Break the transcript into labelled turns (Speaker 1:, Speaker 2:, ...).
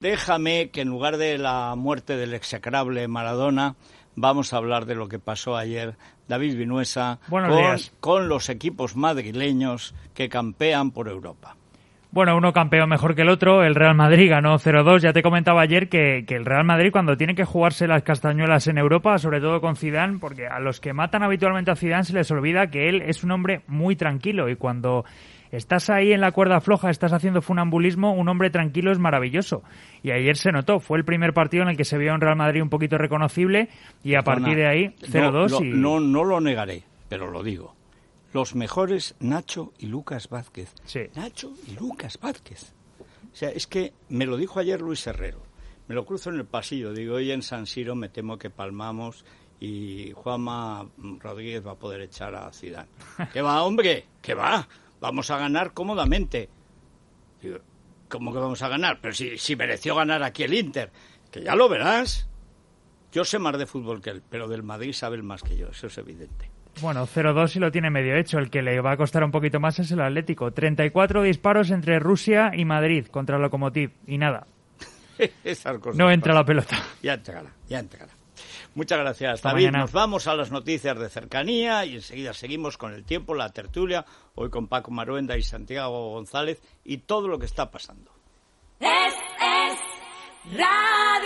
Speaker 1: Déjame que en lugar de la muerte del execrable Maradona, vamos a hablar de lo que pasó ayer David Vinuesa con, con los equipos madrileños que campean por Europa.
Speaker 2: Bueno, uno campeón mejor que el otro, el Real Madrid ganó 0-2. Ya te comentaba ayer que, el Real Madrid cuando tiene que jugarse las castañuelas en Europa, sobre todo con Zidane, porque a los que matan habitualmente a Zidane se les olvida que él es un hombre muy tranquilo y cuando estás ahí en la cuerda floja, estás haciendo funambulismo, un hombre tranquilo es maravilloso. Y ayer se notó, fue el primer partido en el que se vio un Real Madrid un poquito reconocible y a partir de ahí 0-2
Speaker 1: y... No, no lo negaré, pero lo digo los mejores Nacho y Lucas Vázquez.
Speaker 2: Sí.
Speaker 1: Nacho y Lucas Vázquez. O sea, es que me lo dijo ayer Luis Herrero. Me lo cruzo en el pasillo. Digo, hoy en San Siro me temo que palmamos y Juanma Rodríguez va a poder echar a Zidane. ¿Qué va, hombre? ¿Qué va? Vamos a ganar cómodamente. Digo, ¿cómo que vamos a ganar? Pero si, si mereció ganar aquí el Inter. Que ya lo verás. Yo sé más de fútbol que él, pero del Madrid sabe más que yo, eso es evidente.
Speaker 2: Bueno, 0-2 y lo tiene medio hecho. El que le va a costar un poquito más es el Atlético. 34 disparos entre Rusia y Madrid contra el Lokomotiv. Y nada. no entra la pelota.
Speaker 1: Ya entrará, ya entrará. Muchas gracias, David. Nos vamos a las noticias de cercanía y enseguida seguimos con el tiempo, la tertulia, hoy con Paco Maruenda y Santiago González y todo lo que está pasando.
Speaker 3: Es, es radio.